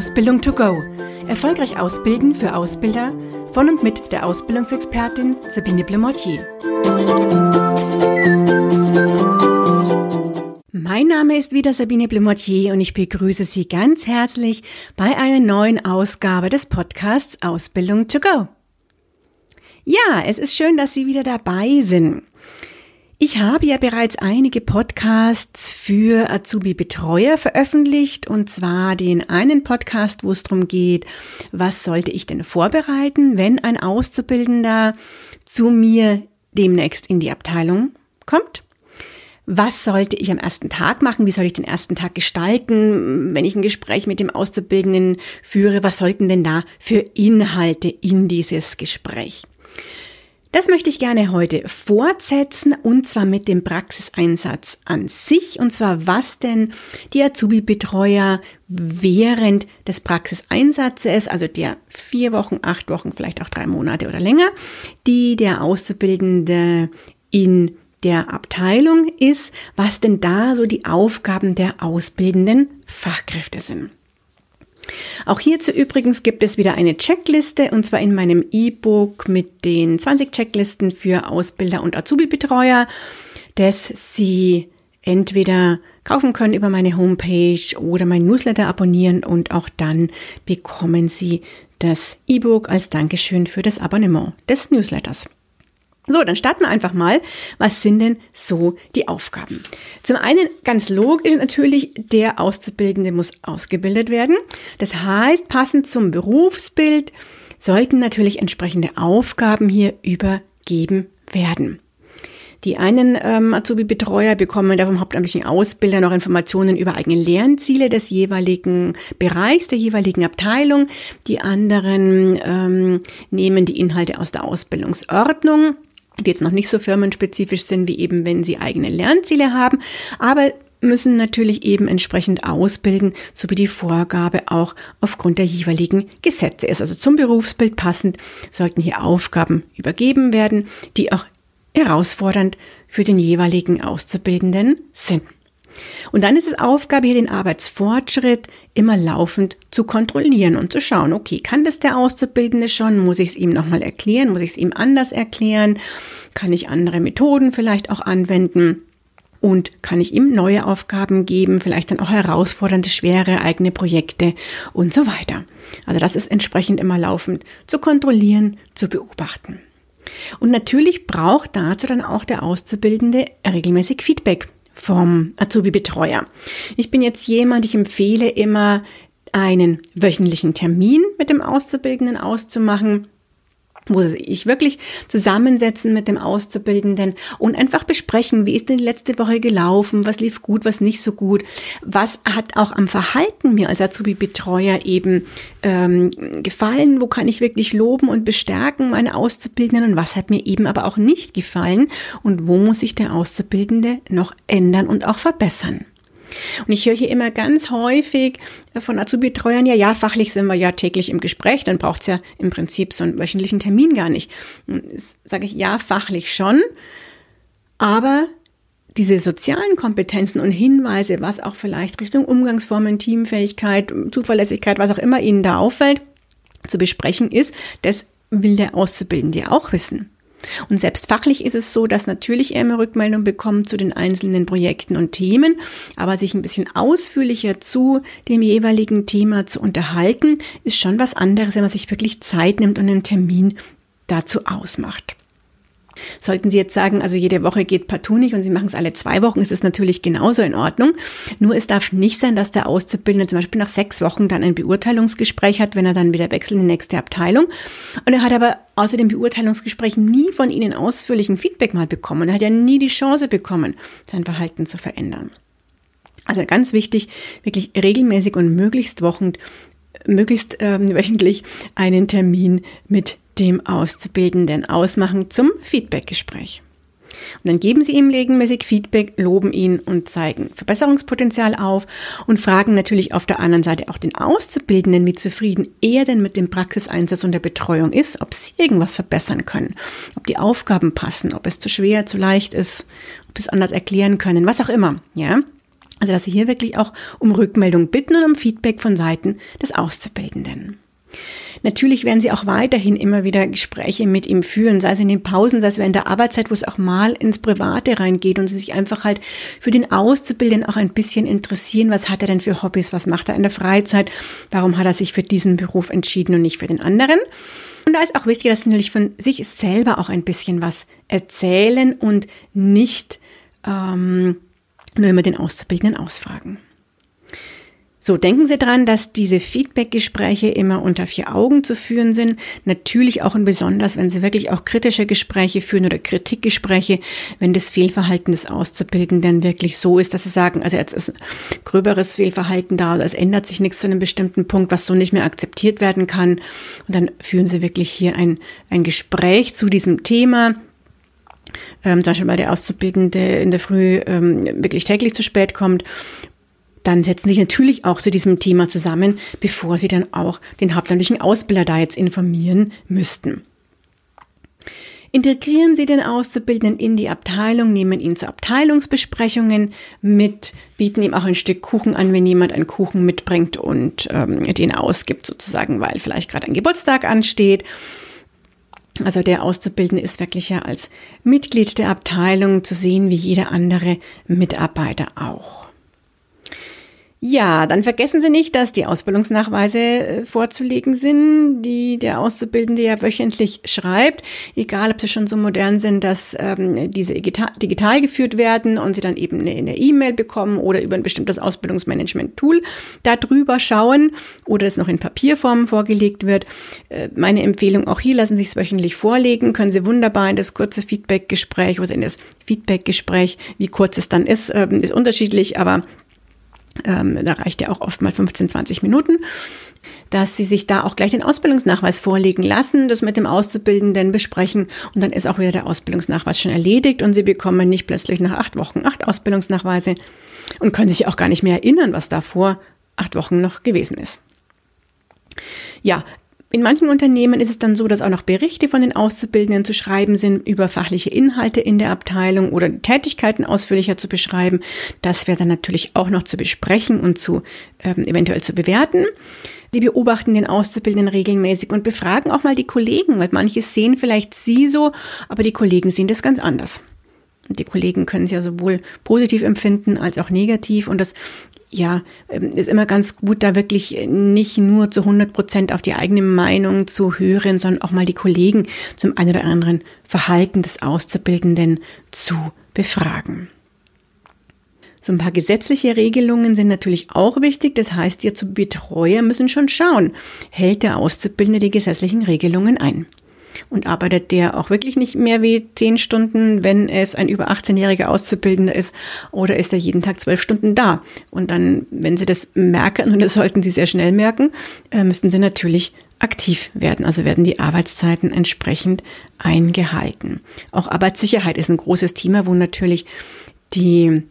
Ausbildung to go. Erfolgreich ausbilden für Ausbilder von und mit der Ausbildungsexpertin Sabine Blemortier. Mein Name ist wieder Sabine Blemortier und ich begrüße Sie ganz herzlich bei einer neuen Ausgabe des Podcasts Ausbildung to go. Ja, es ist schön, dass Sie wieder dabei sind. Ich habe ja bereits einige Podcasts für Azubi-Betreuer veröffentlicht und zwar den einen Podcast, wo es darum geht, was sollte ich denn vorbereiten, wenn ein Auszubildender zu mir demnächst in die Abteilung kommt. Was sollte ich am ersten Tag machen? Wie soll ich den ersten Tag gestalten? Wenn ich ein Gespräch mit dem Auszubildenden führe, was sollten denn da für Inhalte in dieses Gespräch? Das möchte ich gerne heute fortsetzen und zwar mit dem Praxiseinsatz an sich und zwar was denn die Azubi-Betreuer während des Praxiseinsatzes, also der vier Wochen, acht Wochen, vielleicht auch drei Monate oder länger, die der Auszubildende in der Abteilung ist, was denn da so die Aufgaben der ausbildenden Fachkräfte sind. Auch hierzu übrigens gibt es wieder eine Checkliste und zwar in meinem E-Book mit den 20 Checklisten für Ausbilder und Azubi-Betreuer, das Sie entweder kaufen können über meine Homepage oder mein Newsletter abonnieren und auch dann bekommen Sie das E-Book als Dankeschön für das Abonnement des Newsletters. So, dann starten wir einfach mal. Was sind denn so die Aufgaben? Zum einen ganz logisch natürlich, der Auszubildende muss ausgebildet werden. Das heißt, passend zum Berufsbild sollten natürlich entsprechende Aufgaben hier übergeben werden. Die einen ähm, Azubi-Betreuer bekommen da vom hauptamtlichen Ausbilder noch Informationen über eigene Lernziele des jeweiligen Bereichs, der jeweiligen Abteilung. Die anderen ähm, nehmen die Inhalte aus der Ausbildungsordnung die jetzt noch nicht so firmenspezifisch sind, wie eben wenn sie eigene Lernziele haben, aber müssen natürlich eben entsprechend ausbilden, so wie die Vorgabe auch aufgrund der jeweiligen Gesetze ist. Also zum Berufsbild passend sollten hier Aufgaben übergeben werden, die auch herausfordernd für den jeweiligen Auszubildenden sind. Und dann ist es Aufgabe, hier den Arbeitsfortschritt immer laufend zu kontrollieren und zu schauen, okay, kann das der Auszubildende schon? Muss ich es ihm nochmal erklären? Muss ich es ihm anders erklären? Kann ich andere Methoden vielleicht auch anwenden? Und kann ich ihm neue Aufgaben geben, vielleicht dann auch herausfordernde, schwere eigene Projekte und so weiter. Also das ist entsprechend immer laufend zu kontrollieren, zu beobachten. Und natürlich braucht dazu dann auch der Auszubildende regelmäßig Feedback vom Azubi-Betreuer. Ich bin jetzt jemand, ich empfehle immer, einen wöchentlichen Termin mit dem Auszubildenden auszumachen wo sie sich wirklich zusammensetzen mit dem Auszubildenden und einfach besprechen, wie ist denn die letzte Woche gelaufen, was lief gut, was nicht so gut, was hat auch am Verhalten mir als Azubi-Betreuer eben ähm, gefallen, wo kann ich wirklich loben und bestärken meine Auszubildenden? Und was hat mir eben aber auch nicht gefallen? Und wo muss sich der Auszubildende noch ändern und auch verbessern. Und ich höre hier immer ganz häufig von Azubi-Betreuern, ja, ja, fachlich sind wir ja täglich im Gespräch, dann braucht es ja im Prinzip so einen wöchentlichen Termin gar nicht. Sage ich, ja, fachlich schon, aber diese sozialen Kompetenzen und Hinweise, was auch vielleicht Richtung Umgangsformen, Teamfähigkeit, Zuverlässigkeit, was auch immer Ihnen da auffällt, zu besprechen ist, das will der Auszubildende auch wissen. Und selbst fachlich ist es so, dass natürlich er eine Rückmeldung bekommt zu den einzelnen Projekten und Themen, aber sich ein bisschen ausführlicher zu dem jeweiligen Thema zu unterhalten, ist schon was anderes, wenn man sich wirklich Zeit nimmt und einen Termin dazu ausmacht. Sollten Sie jetzt sagen, also jede Woche geht partout nicht und Sie machen es alle zwei Wochen, ist es natürlich genauso in Ordnung. Nur es darf nicht sein, dass der Auszubildende zum Beispiel nach sechs Wochen dann ein Beurteilungsgespräch hat, wenn er dann wieder wechselt in die nächste Abteilung. Und er hat aber außer dem Beurteilungsgespräch nie von Ihnen ausführlichen Feedback mal bekommen. Er hat ja nie die Chance bekommen, sein Verhalten zu verändern. Also ganz wichtig, wirklich regelmäßig und möglichst wochend, möglichst ähm, wöchentlich einen Termin mit dem Auszubildenden ausmachen zum Feedbackgespräch. Und dann geben Sie ihm regelmäßig Feedback, loben ihn und zeigen Verbesserungspotenzial auf und fragen natürlich auf der anderen Seite auch den Auszubildenden, wie zufrieden er denn mit dem Praxiseinsatz und der Betreuung ist, ob sie irgendwas verbessern können, ob die Aufgaben passen, ob es zu schwer, zu leicht ist, ob sie es anders erklären können, was auch immer, ja. Also dass Sie hier wirklich auch um Rückmeldung bitten und um Feedback von Seiten des Auszubildenden. Natürlich werden Sie auch weiterhin immer wieder Gespräche mit ihm führen, sei es in den Pausen, sei es während der Arbeitszeit, wo es auch mal ins Private reingeht und Sie sich einfach halt für den Auszubildenden auch ein bisschen interessieren, was hat er denn für Hobbys, was macht er in der Freizeit, warum hat er sich für diesen Beruf entschieden und nicht für den anderen. Und da ist auch wichtig, dass Sie natürlich von sich selber auch ein bisschen was erzählen und nicht ähm, nur immer den Auszubildenden ausfragen. So, denken Sie dran, dass diese Feedback-Gespräche immer unter vier Augen zu führen sind. Natürlich auch und besonders, wenn Sie wirklich auch kritische Gespräche führen oder Kritikgespräche, wenn das Fehlverhalten des Auszubildenden wirklich so ist, dass Sie sagen, also jetzt ist gröberes Fehlverhalten da, es ändert sich nichts zu einem bestimmten Punkt, was so nicht mehr akzeptiert werden kann. Und dann führen Sie wirklich hier ein, ein Gespräch zu diesem Thema ähm, zum Beispiel weil der Auszubildende in der Früh ähm, wirklich täglich zu spät kommt dann setzen sich natürlich auch zu diesem Thema zusammen, bevor sie dann auch den hauptamtlichen Ausbilder da jetzt informieren müssten. Integrieren Sie den Auszubildenden in die Abteilung, nehmen ihn zu Abteilungsbesprechungen mit, bieten ihm auch ein Stück Kuchen an, wenn jemand einen Kuchen mitbringt und ähm, den ausgibt, sozusagen, weil vielleicht gerade ein Geburtstag ansteht. Also der Auszubildende ist wirklich ja als Mitglied der Abteilung zu sehen, wie jeder andere Mitarbeiter auch. Ja, dann vergessen Sie nicht, dass die Ausbildungsnachweise äh, vorzulegen sind, die der Auszubildende ja wöchentlich schreibt, egal ob sie schon so modern sind, dass ähm, diese digital, geführt werden und Sie dann eben eine E-Mail bekommen oder über ein bestimmtes Ausbildungsmanagement-Tool darüber schauen oder es noch in Papierform vorgelegt wird. Äh, meine Empfehlung auch hier, lassen Sie es wöchentlich vorlegen, können Sie wunderbar in das kurze Feedback-Gespräch oder in das Feedback-Gespräch, wie kurz es dann ist, äh, ist unterschiedlich, aber ähm, da reicht ja auch oft mal 15, 20 Minuten, dass sie sich da auch gleich den Ausbildungsnachweis vorlegen lassen, das mit dem Auszubildenden besprechen und dann ist auch wieder der Ausbildungsnachweis schon erledigt und sie bekommen nicht plötzlich nach acht Wochen acht Ausbildungsnachweise und können sich auch gar nicht mehr erinnern, was da vor acht Wochen noch gewesen ist. Ja, in manchen Unternehmen ist es dann so, dass auch noch Berichte von den Auszubildenden zu schreiben sind über fachliche Inhalte in der Abteilung oder Tätigkeiten ausführlicher zu beschreiben. Das wäre dann natürlich auch noch zu besprechen und zu ähm, eventuell zu bewerten. Sie beobachten den Auszubildenden regelmäßig und befragen auch mal die Kollegen, weil manche sehen vielleicht sie so, aber die Kollegen sehen das ganz anders. Die Kollegen können es ja sowohl positiv empfinden als auch negativ und das ja, ähm, ist immer ganz gut, da wirklich nicht nur zu 100 Prozent auf die eigene Meinung zu hören, sondern auch mal die Kollegen zum einen oder anderen Verhalten des Auszubildenden zu befragen. So ein paar gesetzliche Regelungen sind natürlich auch wichtig. Das heißt, ihr zu Betreuer müssen schon schauen, hält der Auszubildende die gesetzlichen Regelungen ein? Und arbeitet der auch wirklich nicht mehr wie zehn Stunden, wenn es ein über 18-jähriger Auszubildender ist, oder ist er jeden Tag zwölf Stunden da? Und dann, wenn Sie das merken, und das sollten Sie sehr schnell merken, äh, müssen Sie natürlich aktiv werden. Also werden die Arbeitszeiten entsprechend eingehalten. Auch Arbeitssicherheit ist ein großes Thema, wo natürlich die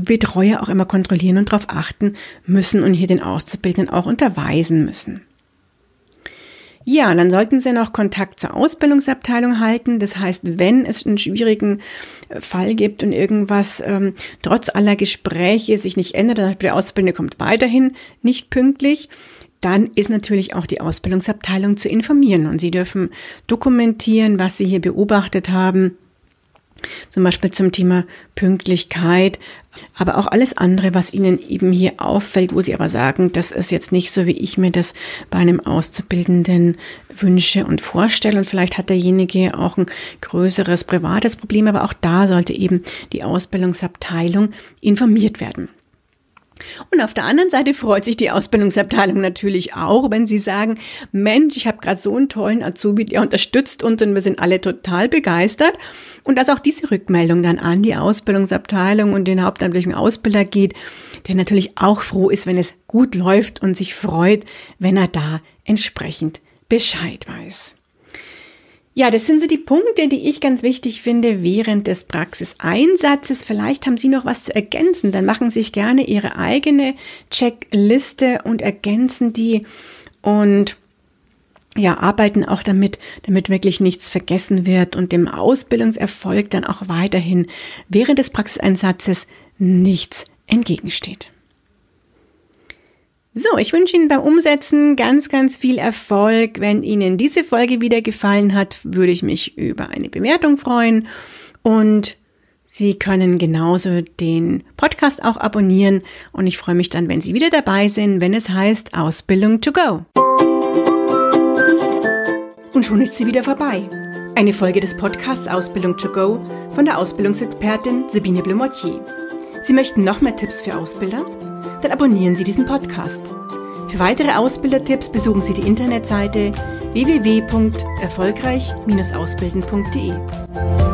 Betreuer auch immer kontrollieren und darauf achten müssen und hier den Auszubildenden auch unterweisen müssen. Ja, dann sollten Sie noch Kontakt zur Ausbildungsabteilung halten. Das heißt, wenn es einen schwierigen äh, Fall gibt und irgendwas ähm, trotz aller Gespräche sich nicht ändert, der Ausbildende kommt weiterhin nicht pünktlich, dann ist natürlich auch die Ausbildungsabteilung zu informieren und Sie dürfen dokumentieren, was Sie hier beobachtet haben zum Beispiel zum Thema Pünktlichkeit, aber auch alles andere, was Ihnen eben hier auffällt, wo Sie aber sagen, das ist jetzt nicht so, wie ich mir das bei einem Auszubildenden wünsche und vorstelle. Und vielleicht hat derjenige auch ein größeres privates Problem, aber auch da sollte eben die Ausbildungsabteilung informiert werden. Und auf der anderen Seite freut sich die Ausbildungsabteilung natürlich auch, wenn sie sagen, Mensch, ich habe gerade so einen tollen Azubi, der unterstützt uns und wir sind alle total begeistert. Und dass auch diese Rückmeldung dann an die Ausbildungsabteilung und den hauptamtlichen Ausbilder geht, der natürlich auch froh ist, wenn es gut läuft und sich freut, wenn er da entsprechend Bescheid weiß. Ja, das sind so die Punkte, die ich ganz wichtig finde während des Praxiseinsatzes. Vielleicht haben Sie noch was zu ergänzen. Dann machen Sie sich gerne Ihre eigene Checkliste und ergänzen die und ja, arbeiten auch damit, damit wirklich nichts vergessen wird und dem Ausbildungserfolg dann auch weiterhin während des Praxiseinsatzes nichts entgegensteht. So, ich wünsche Ihnen beim Umsetzen ganz, ganz viel Erfolg. Wenn Ihnen diese Folge wieder gefallen hat, würde ich mich über eine Bewertung freuen und Sie können genauso den Podcast auch abonnieren und ich freue mich dann, wenn Sie wieder dabei sind, wenn es heißt Ausbildung to go. Und schon ist sie wieder vorbei. Eine Folge des Podcasts Ausbildung to go von der Ausbildungsexpertin Sabine Blumotier. Sie möchten noch mehr Tipps für Ausbilder? Dann abonnieren Sie diesen Podcast. Für weitere Ausbildertipps besuchen Sie die Internetseite www.erfolgreich-ausbilden.de.